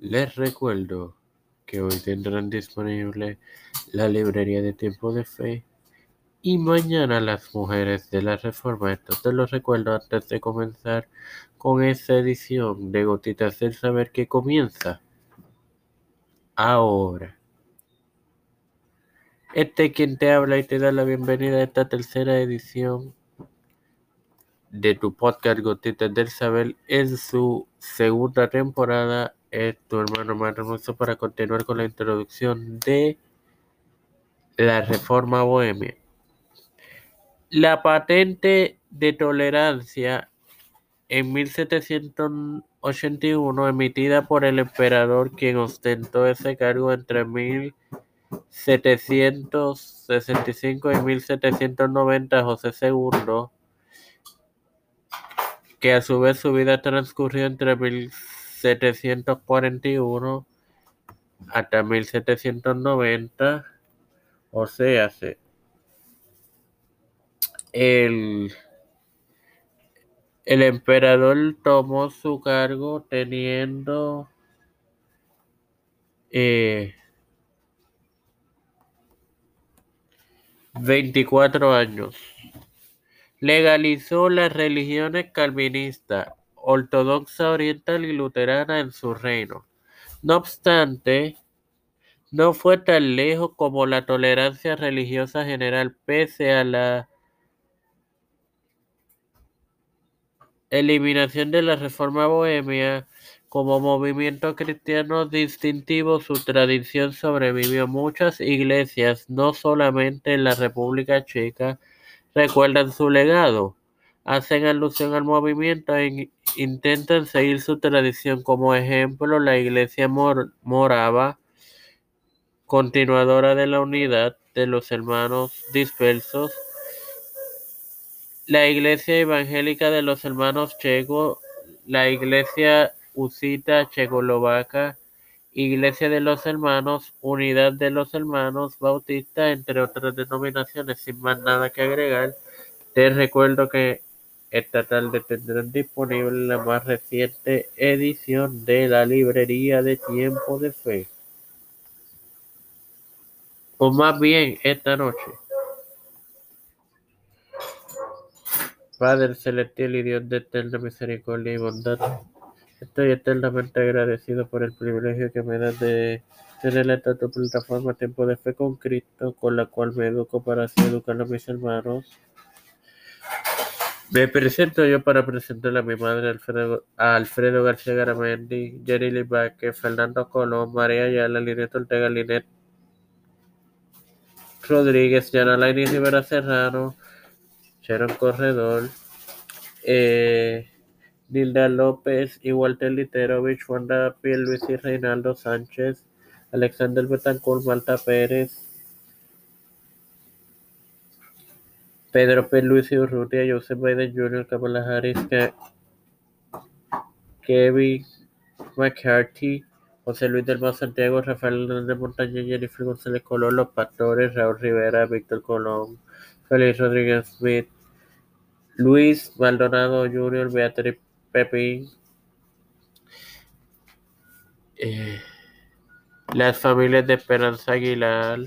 Les recuerdo que hoy tendrán disponible la librería de Tiempo de Fe y mañana las mujeres de la Reforma. Esto te lo recuerdo antes de comenzar con esta edición de Gotitas del Saber que comienza ahora. Este quien te habla y te da la bienvenida a esta tercera edición de tu podcast Gotitas del Saber en su segunda temporada es tu hermano más hermoso para continuar con la introducción de la reforma bohemia. La patente de tolerancia en 1781 emitida por el emperador quien ostentó ese cargo entre 1765 y 1790 José II que a su vez su vida transcurrió entre 1741 hasta 1790, o sea, el, el emperador tomó su cargo teniendo eh, 24 años. Legalizó las religiones calvinista, ortodoxa oriental y luterana en su reino. No obstante, no fue tan lejos como la tolerancia religiosa general pese a la eliminación de la reforma bohemia como movimiento cristiano distintivo, su tradición sobrevivió. Muchas iglesias, no solamente en la República Checa, recuerdan su legado, hacen alusión al movimiento e intentan seguir su tradición. Como ejemplo, la Iglesia Morava, continuadora de la unidad de los hermanos dispersos, la Iglesia Evangélica de los Hermanos Checos, la Iglesia Usita Checoslovaca, Iglesia de los Hermanos, Unidad de los Hermanos Bautistas, entre otras denominaciones. Sin más nada que agregar, te recuerdo que esta tarde tendrán disponible la más reciente edición de la librería de Tiempo de Fe. O más bien, esta noche. Padre celestial y Dios de eterna misericordia y bondad. Estoy eternamente agradecido por el privilegio que me das de tener esta tu plataforma Tiempo de Fe con Cristo, con la cual me educo para así educar a mis hermanos. Me presento yo para presentarle a mi madre Alfredo, a Alfredo García Garamendi, Jerry Libaque, Fernando Colón, María Ayala, Linet Ortega, Linet Rodríguez, Yana Laini Rivera Serrano, Sharon Corredor, eh, Nilda López y Walter Literovich, Wanda Piel, Luis y Reinaldo Sánchez, Alexander Betancourt, Malta Pérez, Pedro P. Luis Urrutia, Joseph Biden Jr., Kamala Harris, Kevin McCarthy, José Luis del Mar Santiago, Rafael Hernández Montaña, Jennifer González Colón, Los Pastores, Raúl Rivera, Víctor Colón, Félix Rodríguez Smith, Luis Maldonado Jr., Beatriz Pepín, eh, las familias de Esperanza Aguilar,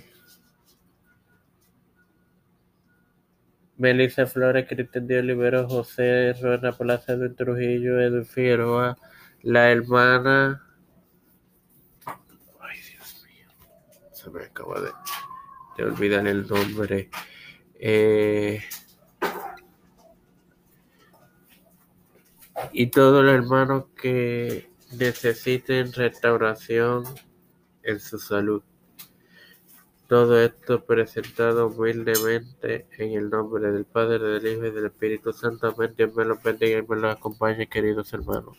Melissa Flores, Cristian de Olivero, José Ruena Plaza, Edwin Trujillo, Edwin Figueroa, la hermana. Ay, Dios mío, se me acaba de, de olvidar el nombre. Eh, y todos los hermanos que necesiten restauración en su salud. Todo esto presentado humildemente en el nombre del Padre, del Hijo y del Espíritu Santo. Amén. Dios me los bendiga y me los acompañe, queridos hermanos.